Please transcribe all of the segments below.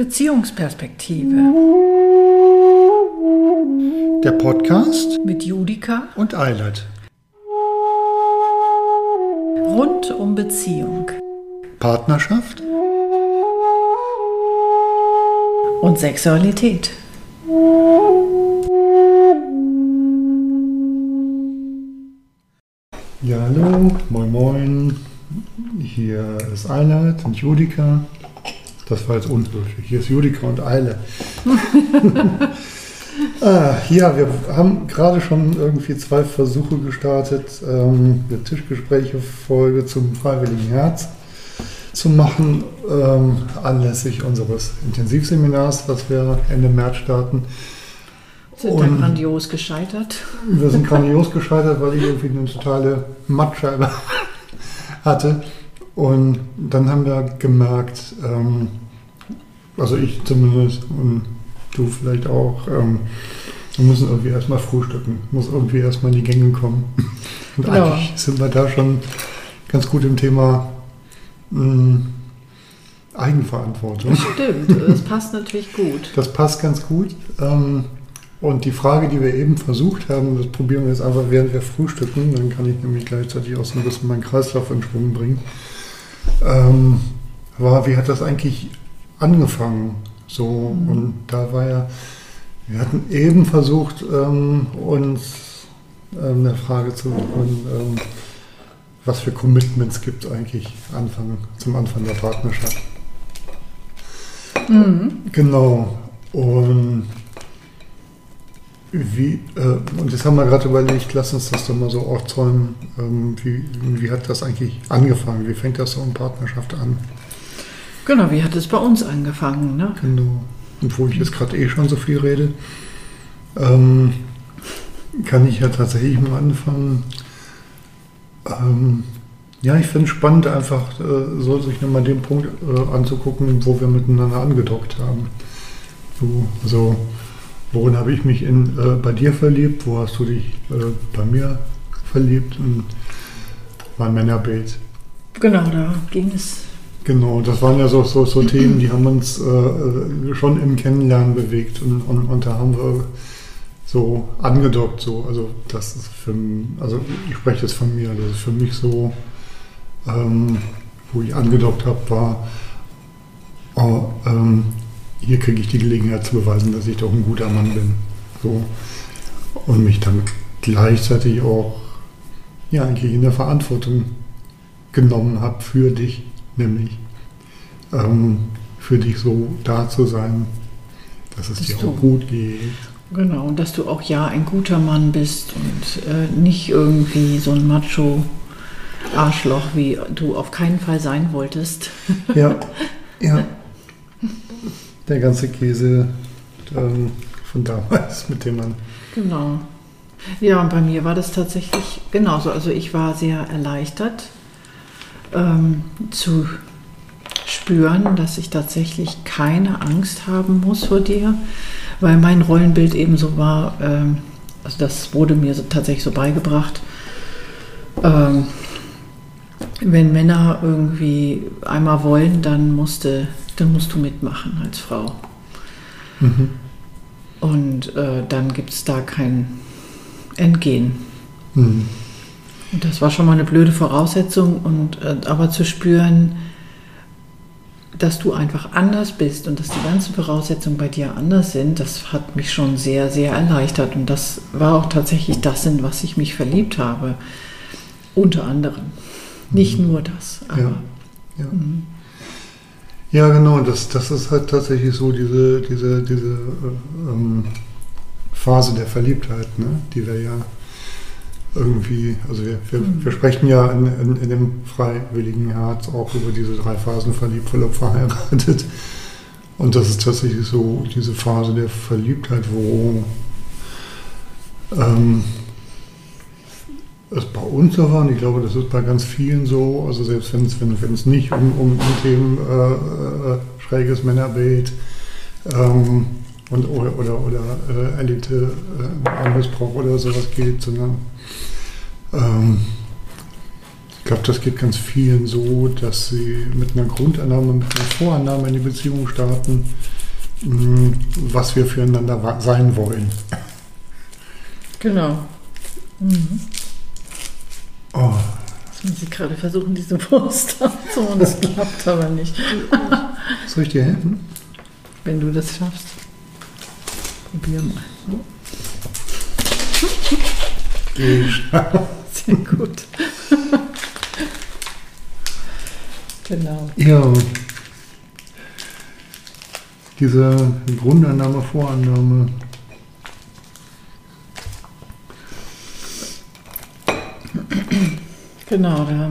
Beziehungsperspektive Der Podcast mit Judika und Eilert. rund um Beziehung Partnerschaft und Sexualität. Ja, hallo, moin moin. Hier ist Eilert und Judika. Das war jetzt unhöflich. Hier ist Judika und Eile. ah, ja, wir haben gerade schon irgendwie zwei Versuche gestartet, ähm, eine Tischgespräche-Folge zum Freiwilligen Herz zu machen, ähm, anlässlich unseres Intensivseminars, was wir Ende März starten. Sind Und- dann grandios gescheitert. Wir sind grandios gescheitert, weil ich irgendwie eine totale Mattscheibe hatte. Und dann haben wir gemerkt, ähm, also ich zumindest und du vielleicht auch, ähm, wir müssen irgendwie erstmal frühstücken, muss irgendwie erstmal in die Gänge kommen. Und Ja. eigentlich sind wir da schon ganz gut im Thema mh, Eigenverantwortung. Stimmt, es passt natürlich gut. Das passt ganz gut. Ähm, und die Frage, die wir eben versucht haben, das probieren wir jetzt einfach, während wir frühstücken, dann kann ich nämlich gleichzeitig auch so ein bisschen meinen Kreislauf in Schwung bringen, ähm, war, wie hat das eigentlich angefangen? So, und da war ja, wir hatten eben versucht, ähm, uns ähm, eine Frage zu bekommen, ähm, was für Commitments gibt es eigentlich Anfang, zum Anfang der Partnerschaft. Mhm. Genau. Und wie, äh, und jetzt haben wir gerade überlegt, lass uns das doch mal so aufzäumen. Ähm, wie, wie hat das eigentlich angefangen? Wie fängt das so in Partnerschaft an? Genau, wie hat es bei uns angefangen? Ne? Genau. Und wo ich jetzt gerade eh schon so viel rede, ähm, kann ich ja tatsächlich mal anfangen. Ähm, ja, ich finde es spannend, einfach äh, so sich nochmal den Punkt äh, anzugucken, wo wir miteinander angedockt haben. So, also, worin habe ich mich in, äh, bei dir verliebt? Wo hast du dich äh, bei mir verliebt? Und mein Männerbild. Genau, da ging es. Genau, das waren ja so, so, so Themen, die haben uns äh, schon im Kennenlernen bewegt und, und, und da haben wir so angedockt, so, also das ist für also ich spreche jetzt von mir, das ist für mich so, ähm, wo ich angedockt habe, war, oh, ähm, hier kriege ich die Gelegenheit zu beweisen, dass ich doch ein guter Mann bin. So. Und mich dann gleichzeitig auch ja, eigentlich in der Verantwortung genommen habe für dich, nämlich ähm, für dich so da zu sein, dass es Dass dir auch gut geht. Genau, und dass du auch ja ein guter Mann bist und äh, nicht irgendwie so ein Macho-Arschloch, wie du auf keinen Fall sein wolltest. Ja, ja. Der ganze Käse ähm, von damals, mit dem man. Genau. Ja, und bei mir war das tatsächlich genauso. Also ich war sehr erleichtert ähm, zu spüren, dass ich tatsächlich keine Angst haben muss vor dir, weil mein Rollenbild eben so war, ähm, also das wurde mir so, tatsächlich so beigebracht, ähm, wenn Männer irgendwie einmal wollen, dann, musste, dann musst du mitmachen als Frau. Mhm. Und äh, dann gibt es da kein Entgehen. Mhm. Und das war schon mal eine blöde Voraussetzung. Und äh, aber zu spüren, dass du einfach anders bist und dass die ganzen Voraussetzungen bei dir anders sind, das hat mich schon sehr, sehr erleichtert. Und das war auch tatsächlich das, in was ich mich verliebt habe. Unter anderem. Nicht nur das, aber Ja. Ja. Ja, genau, das, das ist halt tatsächlich so diese, diese, diese äh, ähm, Phase der Verliebtheit, ne? die wir ja irgendwie, also wir, wir, Mhm. wir sprechen ja in, in, in dem freiwilligen Herz auch über diese drei Phasen verliebt, verlobt, verheiratet. Und das ist tatsächlich so diese Phase der Verliebtheit, wo ähm, es bei uns so war, und ich glaube, das ist bei ganz vielen so, also selbst wenn es, wenn, wenn es nicht um, um, um Themen äh, äh, schräges Männerbild ähm, und, oder, oder, oder äh, erlebte äh, Missbrauch oder sowas geht, sondern ähm, ich glaube, das geht ganz vielen so, dass sie mit einer Grundannahme, mit einer Vorannahme in die Beziehung starten, mh, was wir füreinander sein wollen. Genau. Mhm. Oh, Jetzt muss ich gerade versuchen, diese Wurst aufzumachen. Das klappt aber nicht. soll ich dir helfen? Wenn du das schaffst. Probier mal. Sehr gut. genau. Ja. Diese Grundannahme, Vorannahme. Genau, da.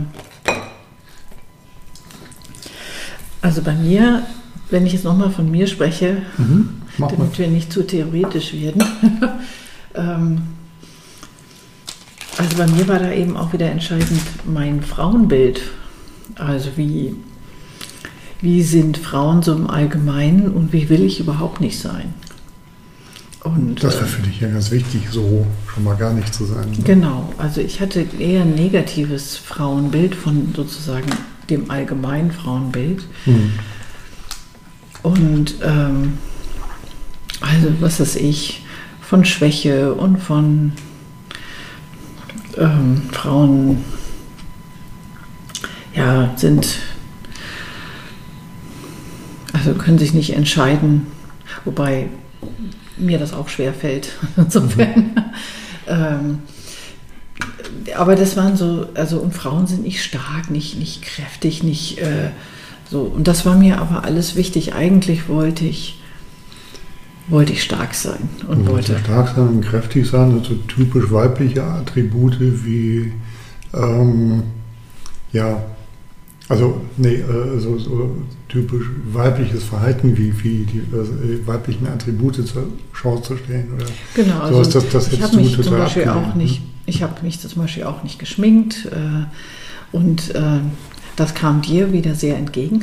Also bei mir, wenn ich jetzt nochmal von mir spreche, Mhm. Mach mal. damit wir nicht zu theoretisch werden. ähm, also bei mir war da eben auch wieder entscheidend mein Frauenbild. Also wie, wie sind Frauen so im Allgemeinen und wie will ich überhaupt nicht sein? Und, Das äh, wäre für dich ja ganz wichtig, so schon mal gar nicht zu sein. ne? Genau, also ich hatte eher ein negatives Frauenbild von sozusagen dem allgemeinen Frauenbild. Mhm. Und ähm, also was weiß ich, von Schwäche und von ähm, Frauen, ja, sind, also können sich nicht entscheiden, wobei mir das auch schwer fällt. Insofern. ähm, aber das waren so, also und Frauen sind nicht stark, nicht, nicht kräftig, nicht äh, so. Und das war mir aber alles wichtig. Eigentlich wollte ich, wollte ich stark sein und Und wollte. stark sein und kräftig sein, also typisch weibliche Attribute wie, ähm, ja, also, nee, äh, so, so typisch weibliches Verhalten wie, wie die äh, weiblichen Attribute zur Schau zu stellen. Oder Genau, So also das- das ich hättest mich zum Beispiel auch nicht, ich habe mich zum Beispiel auch nicht geschminkt äh, und äh, das kam dir wieder sehr entgegen,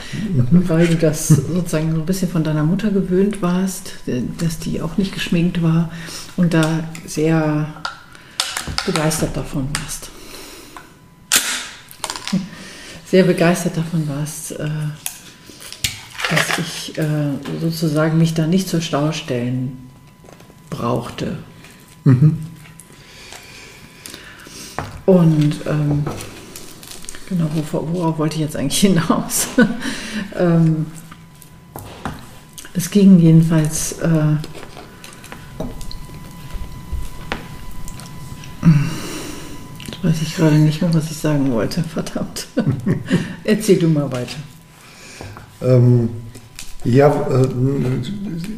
weil du das sozusagen so ein bisschen von deiner Mutter gewöhnt warst, äh, dass die auch nicht geschminkt war und da sehr begeistert davon warst. Sehr begeistert davon warst, äh, dass ich äh, sozusagen mich da nicht zur Stau stellen brauchte. Mhm. Und ähm, genau, worauf wollte ich jetzt eigentlich hinaus? ähm, es ging jedenfalls. Äh, jetzt weiß ich gerade nicht mehr, was ich sagen wollte. Verdammt. Erzähl du mal weiter. Ähm, ja, äh,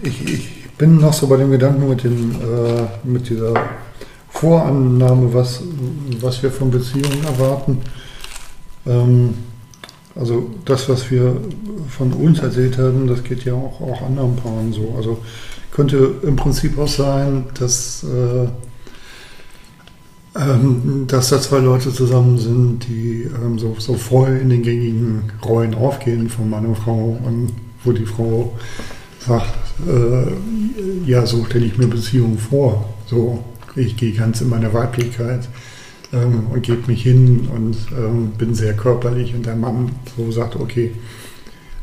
ich, ich bin noch so bei dem Gedanken mit, dem, äh, mit dieser Vorannahme, was, was wir von Beziehungen erwarten. Ähm, also das, was wir von uns erzählt haben, das geht ja auch, auch anderen Paaren so. Also könnte im Prinzip auch sein, dass, äh, ähm, dass da zwei Leute zusammen sind, die ähm, so, so voll in den gängigen Rollen aufgehen von Mann und Frau und wo die Frau sagt, äh, ja, so stelle ich mir Beziehungen vor. So, ich gehe ganz in meine Weiblichkeit ähm, und gebe mich hin und ähm, bin sehr körperlich und der Mann so sagt, okay,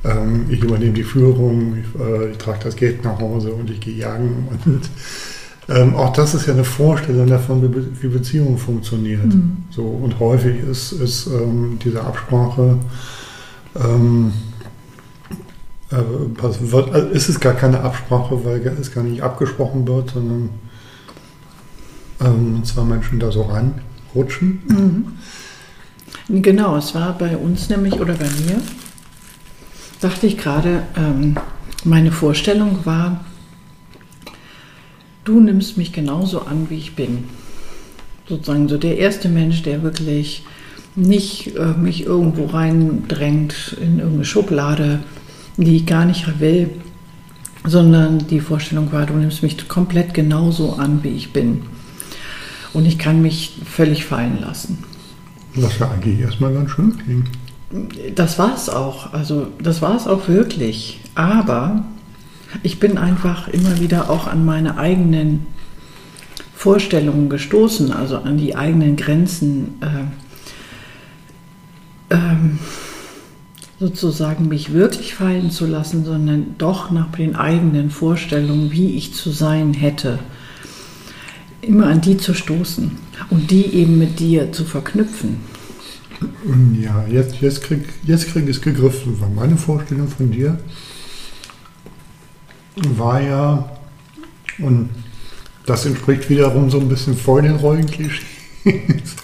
ähm, ich übernehme die Führung, ich, äh, ich trage das Geld nach Hause und ich gehe jagen und ähm, auch das ist ja eine Vorstellung davon, wie, Be- wie Beziehung funktioniert. Mhm. So, und häufig ist, ist ähm, diese Absprache, ähm, äh, wird, also ist es gar keine Absprache, weil es gar nicht abgesprochen wird, sondern ähm, zwei Menschen da so reinrutschen. Mhm. Genau, es war bei uns nämlich oder bei mir, dachte ich gerade, ähm, meine Vorstellung war, du nimmst mich genauso an, wie ich bin. Sozusagen so der erste Mensch, der wirklich nicht äh, mich irgendwo reindrängt in irgendeine Schublade, die ich gar nicht will, sondern die Vorstellung war, du nimmst mich komplett genauso an, wie ich bin. Und ich kann mich völlig fallen lassen. Was ja eigentlich erstmal ganz schön klingt. Das war es auch. Also das war es auch wirklich. Aber ich bin einfach immer wieder auch an meine eigenen Vorstellungen gestoßen, also an die eigenen Grenzen. Äh, ähm, sozusagen mich wirklich fallen zu lassen, sondern doch nach den eigenen Vorstellungen, wie ich zu sein hätte, immer an die zu stoßen und die eben mit dir zu verknüpfen. Ja, jetzt, jetzt krieg, jetzt krieg ich es gegriffen. Weil meine Vorstellung von dir war ja, und das entspricht wiederum so ein bisschen voll den Rollenklischees,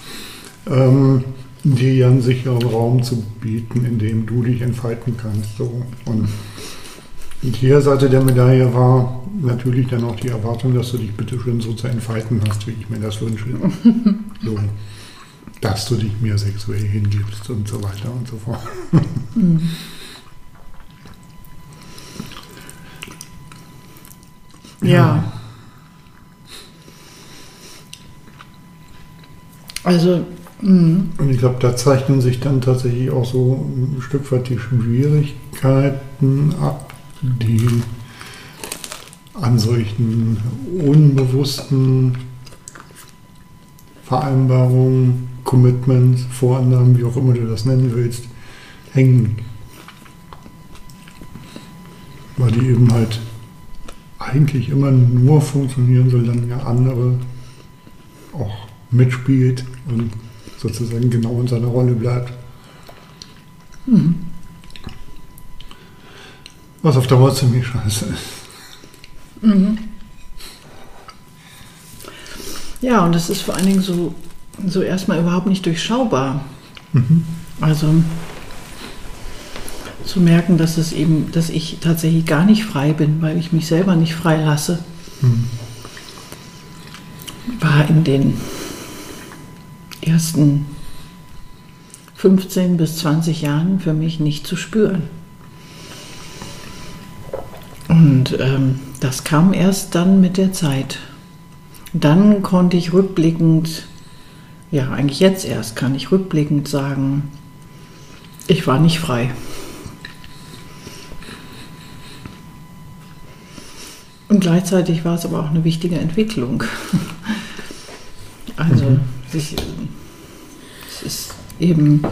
ähm, dir einen sicheren Raum zu bieten, in dem du dich entfalten kannst. So. Und die Seite der Medaille war natürlich dann auch die Erwartung, dass du dich bitte schön so zu entfalten hast, wie ich mir das wünsche. so, dass du dich mir sexuell hingibst und so weiter und so fort. Mhm. Ja. ja. Also Mhm. Und ich glaube, da zeichnen sich dann tatsächlich auch so ein Stück weit die Schwierigkeiten ab, die an solchen unbewussten Vereinbarungen, Commitments, Vorannahmen, wie auch immer du das nennen willst, hängen. Weil die eben halt eigentlich immer nur funktionieren, solange der andere auch mitspielt und sozusagen genau in seiner Rolle bleibt. Mhm. Was auf Dauer ziemlich scheiße ist. Mhm. Ja, und das ist vor allen Dingen so, so erstmal überhaupt nicht durchschaubar. Mhm. Also zu merken, dass es eben, dass ich tatsächlich gar nicht frei bin, weil ich mich selber nicht frei lasse, mhm. war in den ersten 15 bis 20 Jahren für mich nicht zu spüren. Und ähm, das kam erst dann mit der Zeit. Dann konnte ich rückblickend, ja eigentlich jetzt erst kann ich rückblickend sagen, ich war nicht frei. Und gleichzeitig war es aber auch eine wichtige Entwicklung. Also mhm. sich, es ist eben,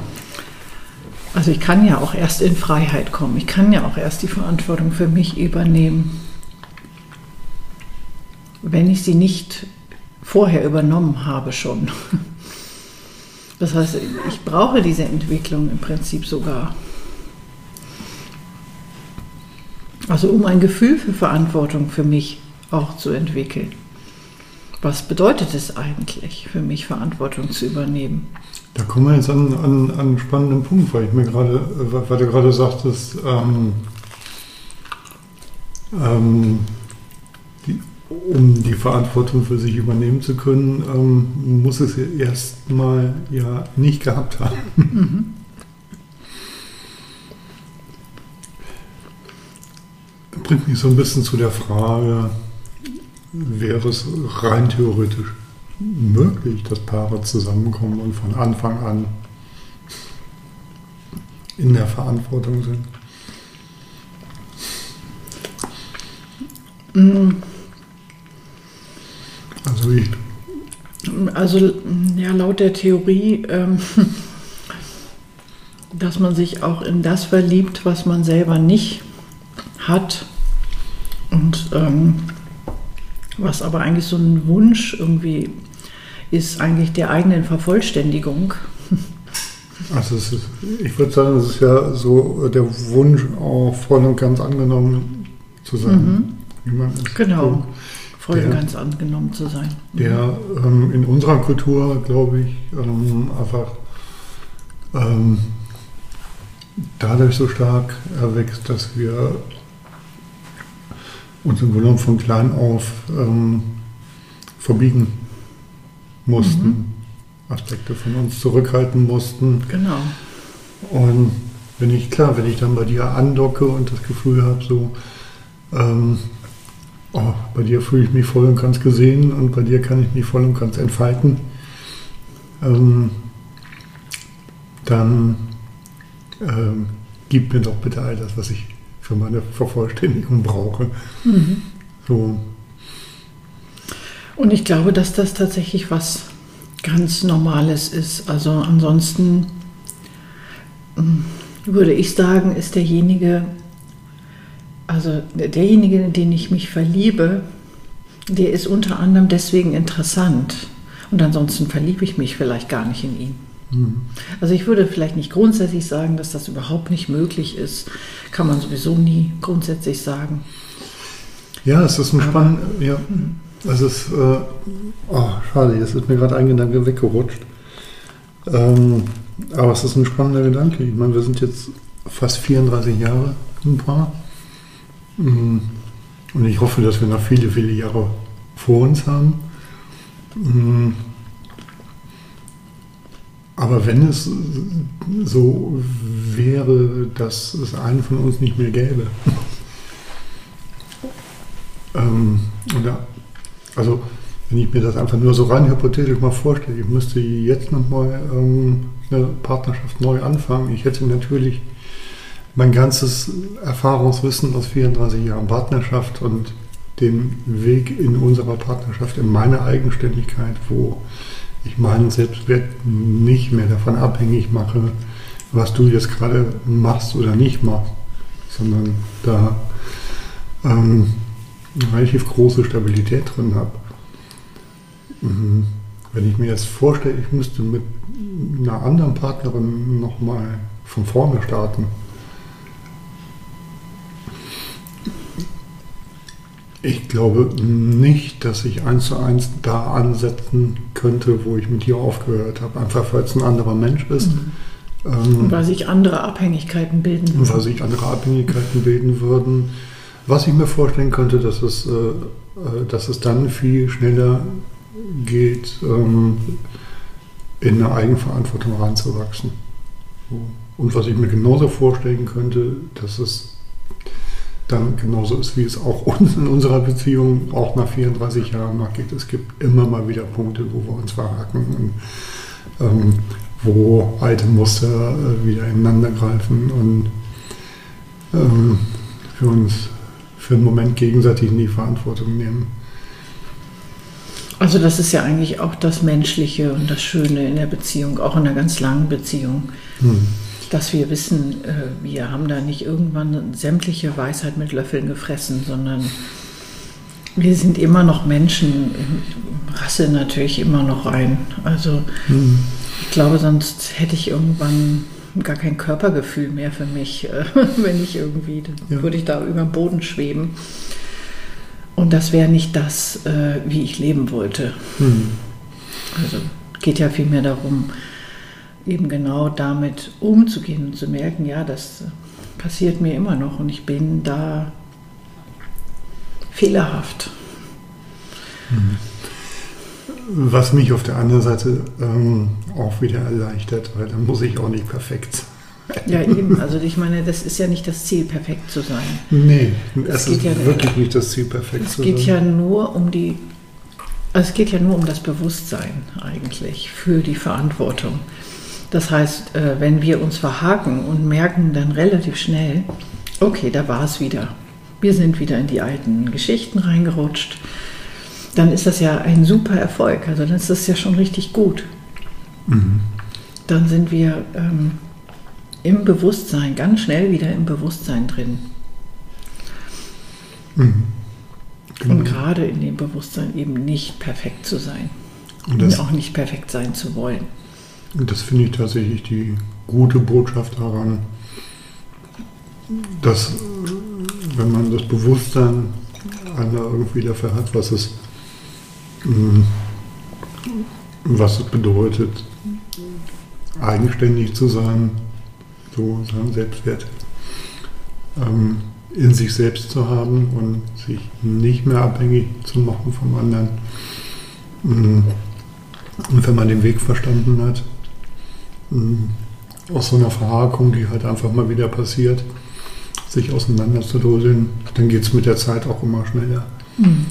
also ich kann ja auch erst in Freiheit kommen, ich kann ja auch erst die Verantwortung für mich übernehmen, wenn ich sie nicht vorher übernommen habe schon. Das heißt, ich brauche diese Entwicklung im Prinzip sogar. Also um ein Gefühl für Verantwortung für mich auch zu entwickeln. Was bedeutet es eigentlich für mich, Verantwortung zu übernehmen? Da kommen wir jetzt an, an, an einen spannenden Punkt, weil ich mir gerade, weil du gerade sagtest, ähm, ähm, die, um die Verantwortung für sich übernehmen zu können, ähm, muss es ja erstmal ja nicht gehabt haben. Mhm. Bringt mich so ein bisschen zu der Frage, wäre es rein theoretisch möglich, dass Paare zusammenkommen und von Anfang an in der Verantwortung sind? Also ich. Also ja, laut der Theorie, ähm, dass man sich auch in das verliebt, was man selber nicht hat. Und ähm, was aber eigentlich so ein Wunsch irgendwie ist eigentlich der eigenen Vervollständigung. Also ist, ich würde sagen, es ist ja so der Wunsch, auch voll und ganz angenommen zu sein. Mhm. genau, voll und ganz angenommen zu sein. Mhm. Der ähm, in unserer Kultur, glaube ich, ähm, einfach ähm, dadurch so stark erwächst, dass wir uns im Grunde von klein auf ähm, verbiegen mussten, mhm. Aspekte von uns zurückhalten mussten. Genau. Und wenn ich, klar, wenn ich dann bei dir andocke und das Gefühl habe, so, ähm, oh, bei dir fühle ich mich voll und ganz gesehen und bei dir kann ich mich voll und ganz entfalten, ähm, dann ähm, gib mir doch bitte all das, was ich für meine Vervollständigung brauche. Mhm. So. Und ich glaube, dass das tatsächlich was ganz Normales ist. Also ansonsten, mm, würde ich sagen, ist derjenige, also derjenige, in den ich mich verliebe, der ist unter anderem deswegen interessant. Und ansonsten verliebe ich mich vielleicht gar nicht in ihn. Mhm. Also ich würde vielleicht nicht grundsätzlich sagen, dass das überhaupt nicht möglich ist. Kann man sowieso nie grundsätzlich sagen. Ja, es ist ein spannend. Ja, es ist. Äh, oh, schade, jetzt ist mir gerade ein Gedanke weggerutscht. Ähm, aber es ist ein spannender Gedanke. Ich meine, wir sind jetzt fast 34 Jahre ein Paar. Mhm. Und ich hoffe, dass wir noch viele, viele Jahre vor uns haben. Aber wenn es so wäre, dass es einen von uns nicht mehr gäbe, ähm, oder, also wenn ich mir das einfach nur so rein hypothetisch mal vorstelle, ich müsste jetzt nochmal ähm, eine Partnerschaft neu anfangen. Ich hätte natürlich mein ganzes Erfahrungswissen aus 34 Jahren Partnerschaft und den Weg in unserer Partnerschaft, in meiner Eigenständigkeit, wo ich meinen Selbstwert nicht mehr davon abhängig mache, was du jetzt gerade machst oder nicht machst, sondern da ähm, relativ große Stabilität drin habe. Mhm. Wenn ich mir jetzt vorstelle, ich müsste mit einer anderen Partnerin nochmal von vorne starten, Ich glaube nicht, dass ich eins zu eins da ansetzen könnte, wo ich mit dir aufgehört habe. Einfach weil es ein anderer Mensch ist. Mhm. Ähm, weil sich andere Abhängigkeiten bilden würden. Weil sich andere Abhängigkeiten bilden würden. Was ich mir vorstellen könnte, dass es, äh, äh, dass es dann viel schneller geht, ähm, in eine Eigenverantwortung reinzuwachsen. Und was ich mir genauso vorstellen könnte, dass es dann genauso ist, wie es auch uns in unserer Beziehung auch nach 34 Jahren noch geht. Es gibt immer mal wieder Punkte, wo wir uns verhaken und ähm, wo alte Muster äh, wieder ineinander greifen und ähm, für uns für einen Moment gegenseitig in die Verantwortung nehmen. Also das ist ja eigentlich auch das Menschliche und das Schöne in der Beziehung, auch in einer ganz langen Beziehung. Hm dass wir wissen, äh, wir haben da nicht irgendwann sämtliche Weisheit mit Löffeln gefressen, sondern wir sind immer noch Menschen, Rasse natürlich immer noch ein. Also mhm. ich glaube, sonst hätte ich irgendwann gar kein Körpergefühl mehr für mich, äh, wenn ich irgendwie, ja. würde ich da über dem Boden schweben. Und das wäre nicht das, äh, wie ich leben wollte. Mhm. Also geht ja vielmehr darum, eben genau damit umzugehen und zu merken, ja, das passiert mir immer noch und ich bin da fehlerhaft. Mhm. Was mich auf der anderen Seite ähm, auch wieder erleichtert, weil dann muss ich auch nicht perfekt sein. Ja, eben. Also ich meine, das ist ja nicht das Ziel, perfekt zu sein. Nee, es, es ist ja wirklich nicht das Ziel, perfekt zu sein. Es geht ja nur um die, es geht ja nur um das Bewusstsein eigentlich für die Verantwortung. Das heißt, äh, wenn wir uns verhaken und merken dann relativ schnell, okay, da war es wieder. Wir sind wieder in die alten Geschichten reingerutscht. Dann ist das ja ein super Erfolg. Also dann ist das ja schon richtig gut. Mhm. Dann sind wir ähm, im Bewusstsein, ganz schnell wieder im Bewusstsein drin. Mhm. Genau. Und gerade in dem Bewusstsein eben nicht perfekt zu sein. Und, und auch nicht perfekt sein zu wollen. Das finde ich tatsächlich die gute Botschaft daran, dass wenn man das Bewusstsein einmal irgendwie dafür hat, was es, mm, was es bedeutet, eigenständig zu sein, so seinen Selbstwert ähm, in sich selbst zu haben und sich nicht mehr abhängig zu machen vom anderen. Mm, und wenn man den Weg verstanden hat. Aus so einer Verhakung, die halt einfach mal wieder passiert, sich auseinanderzudröseln, dann geht es mit der Zeit auch immer schneller. Mhm.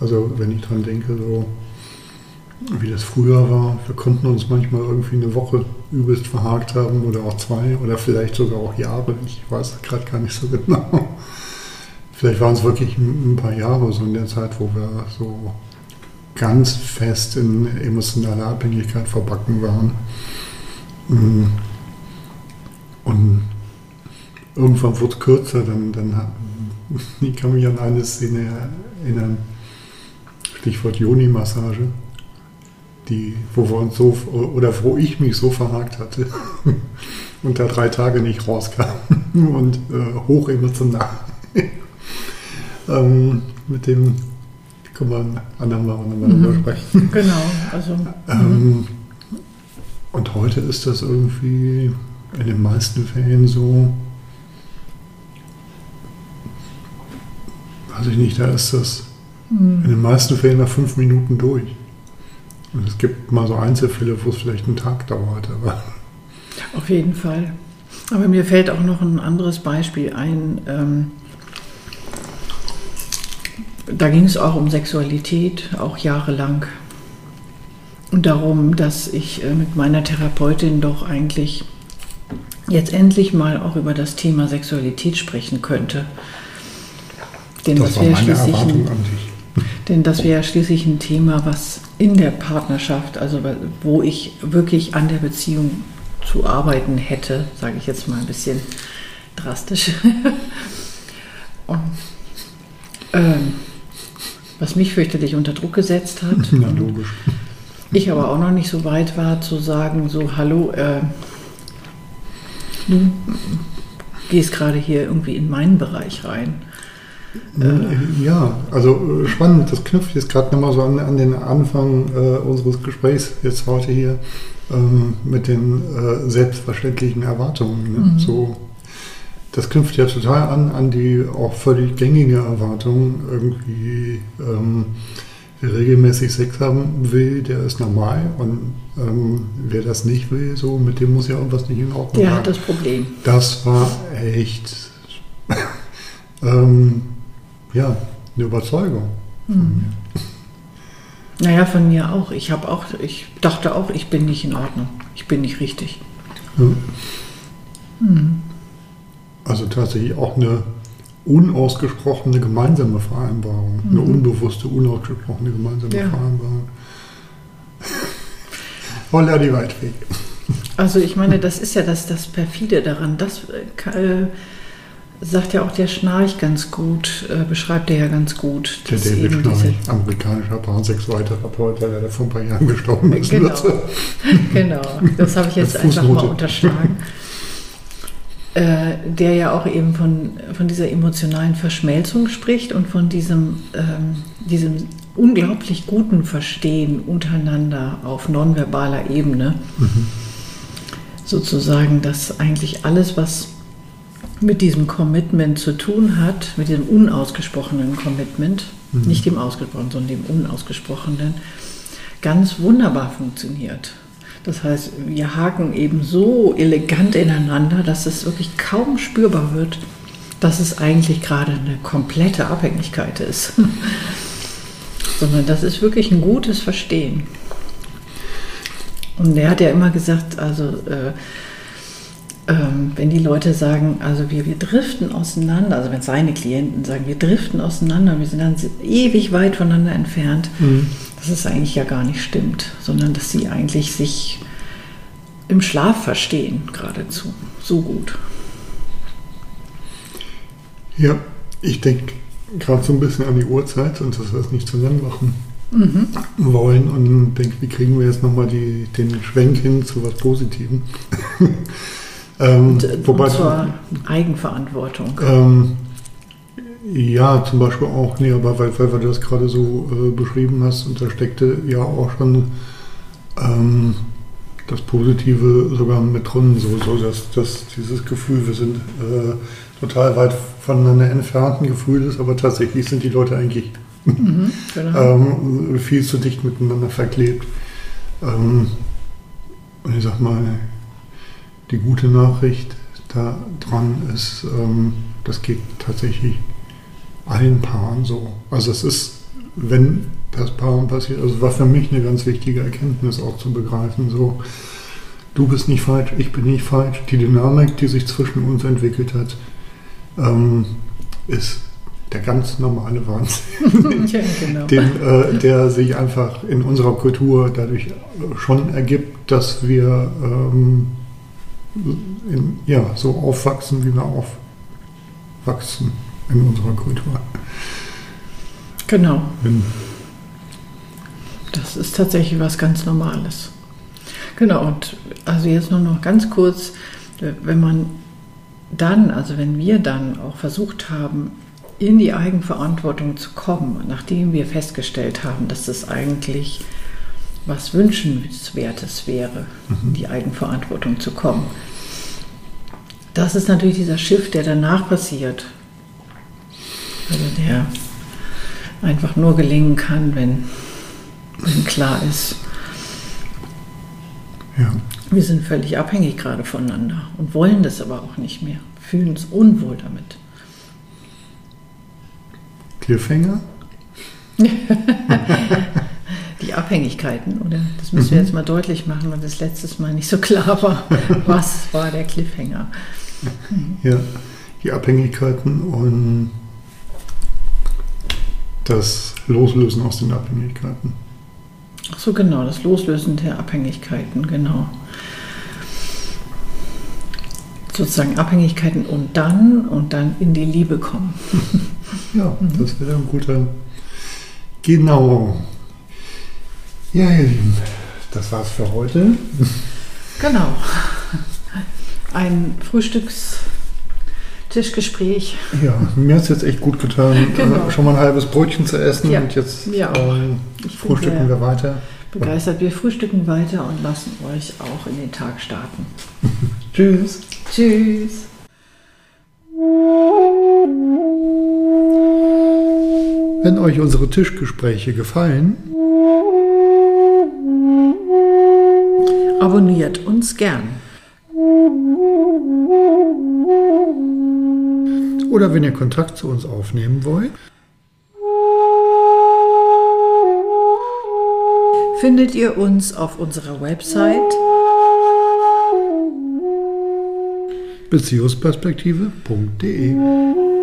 Also wenn ich dran denke, so wie das früher war, wir konnten uns manchmal irgendwie eine Woche übelst verhakt haben oder auch zwei oder vielleicht sogar auch Jahre, ich weiß gerade gar nicht so genau. Vielleicht waren es wirklich ein paar Jahre so in der Zeit, wo wir so ganz fest in emotionaler Abhängigkeit verbacken waren. Mhm. Und irgendwann wurde es kürzer, dann, dann ich kann mich an eine Szene erinnern, Stichwort Joni-Massage, die, wo wir uns so, oder wo ich mich so verhakt hatte und da drei Tage nicht rauskam und äh, hoch emotional. ähm, mit dem können wir ein andermal nochmal mhm. drüber sprechen. Genau, also. Ähm, mhm. Und heute ist das irgendwie in den meisten Fällen so, weiß ich nicht, da ist das mhm. in den meisten Fällen nach fünf Minuten durch. Und es gibt mal so Einzelfälle, wo es vielleicht einen Tag dauert, aber. Auf jeden Fall. Aber mir fällt auch noch ein anderes Beispiel ein. Ähm, da ging es auch um Sexualität, auch jahrelang. Und darum, dass ich äh, mit meiner Therapeutin doch eigentlich jetzt endlich mal auch über das Thema Sexualität sprechen könnte. Denn das, das wäre schließlich ein, denn das wäre schließlich ein Thema, was in der Partnerschaft, also wo ich wirklich an der Beziehung zu arbeiten hätte, sage ich jetzt mal ein bisschen drastisch. Und, ähm, was mich fürchterlich unter Druck gesetzt hat. Ja, logisch. Ich aber auch noch nicht so weit war zu sagen, so, hallo, äh, du gehst gerade hier irgendwie in meinen Bereich rein. Äh, ja, also äh, spannend, das knüpft jetzt gerade nochmal so an, an, den Anfang äh, unseres Gesprächs jetzt heute hier ähm, mit den äh, selbstverständlichen Erwartungen. Ne? Mhm. So, das knüpft ja total an an die auch völlig gängige Erwartung irgendwie. Ähm, regelmäßig Sex haben will, der ist normal und ähm, wer das nicht will, so mit dem muss ja irgendwas nicht in Ordnung sein. Der hat das Problem. Das war echt ähm, ja, eine Überzeugung von mhm. mir. Naja, von mir auch. Ich habe auch, ich dachte auch, ich bin nicht in Ordnung. Ich bin nicht richtig. Ja. Mhm. Also tatsächlich auch eine unausgesprochene gemeinsame Vereinbarung. Mhm. Eine unbewusste, unausgesprochene gemeinsame ja. Vereinbarung. Holla die Waldweg. Also ich meine, das ist ja das, das Perfide daran. Das äh, sagt ja auch der Schnarch ganz gut, äh, beschreibt er ja ganz gut. Der David Schnarch, amerikanischer Pansexualtherapeut, der vor ein paar Jahren gestorben ist. Genau, genau. das habe ich jetzt einfach mal unterschlagen. Äh, der ja auch eben von, von dieser emotionalen Verschmelzung spricht und von diesem, ähm, diesem unglaublich guten Verstehen untereinander auf nonverbaler Ebene. Mhm. Sozusagen, dass eigentlich alles, was mit diesem Commitment zu tun hat, mit dem unausgesprochenen Commitment, mhm. nicht dem ausgesprochenen, sondern dem unausgesprochenen, ganz wunderbar funktioniert. Das heißt, wir haken eben so elegant ineinander, dass es wirklich kaum spürbar wird, dass es eigentlich gerade eine komplette Abhängigkeit ist. Sondern das ist wirklich ein gutes Verstehen. Und er hat ja immer gesagt, also äh, ähm, wenn die Leute sagen, also wir, wir driften auseinander, also wenn seine Klienten sagen, wir driften auseinander, wir sind dann ewig weit voneinander entfernt, mhm. Dass es eigentlich ja gar nicht stimmt, sondern dass sie eigentlich sich im Schlaf verstehen, geradezu, so gut. Ja, ich denke gerade so ein bisschen an die Uhrzeit und dass wir es nicht zu lang machen mhm. wollen und denke, wie kriegen wir jetzt nochmal den Schwenk hin zu was Positivem. Ähm, und, äh, wobei, und zur Eigenverantwortung. Ähm, ja, zum Beispiel auch, nee, aber weil, weil, du das gerade so äh, beschrieben hast, und da steckte ja auch schon ähm, das Positive sogar mit drin, so, so dass, dass dieses Gefühl, wir sind äh, total weit voneinander entfernt, ein Gefühl ist, aber tatsächlich sind die Leute eigentlich mhm, genau. ähm, viel zu dicht miteinander verklebt. Ähm, und ich sag mal, die gute Nachricht daran ist, ähm, das geht tatsächlich allen Paaren so. Also es ist, wenn das Paaren passiert, also war für mich eine ganz wichtige Erkenntnis auch zu begreifen, so, du bist nicht falsch, ich bin nicht falsch. Die Dynamik, die sich zwischen uns entwickelt hat, ähm, ist der ganz normale Wahnsinn, ja, genau. den, äh, der sich einfach in unserer Kultur dadurch schon ergibt, dass wir ähm, in, ja, so aufwachsen, wie wir auf, wachsen in unserer Kultur. Genau. Das ist tatsächlich was ganz Normales. Genau, und also jetzt nur noch ganz kurz, wenn man dann, also wenn wir dann auch versucht haben, in die Eigenverantwortung zu kommen, nachdem wir festgestellt haben, dass das eigentlich was Wünschenswertes wäre, in die Eigenverantwortung zu kommen. Das ist natürlich dieser Shift, der danach passiert. Also der einfach nur gelingen kann, wenn, wenn klar ist, ja. wir sind völlig abhängig gerade voneinander und wollen das aber auch nicht mehr, fühlen uns unwohl damit. Cliffhanger? Die Abhängigkeiten, oder? Das müssen wir jetzt mal deutlich machen, weil das letztes Mal nicht so klar war. Was war der Cliffhanger? Ja, die Abhängigkeiten und das Loslösen aus den Abhängigkeiten. Ach so, genau, das Loslösen der Abhängigkeiten, genau. Sozusagen Abhängigkeiten und dann und dann in die Liebe kommen. Ja, das wäre ein guter. Genau. Ja, ihr Lieben, das war's für heute. Genau. Ein Frühstückstischgespräch. Ja, mir hat es jetzt echt gut getan, Genau. äh, schon mal ein halbes Brötchen zu essen Ja, und jetzt auch. ähm, frühstücken wir weiter. Begeistert. Wir frühstücken weiter und lassen euch auch in den Tag starten. Tschüss. Tschüss. Wenn euch unsere Tischgespräche gefallen, Abonniert uns gern. Oder wenn ihr Kontakt zu uns aufnehmen wollt, Findet ihr uns auf unserer Website beziehungsperspektive.de.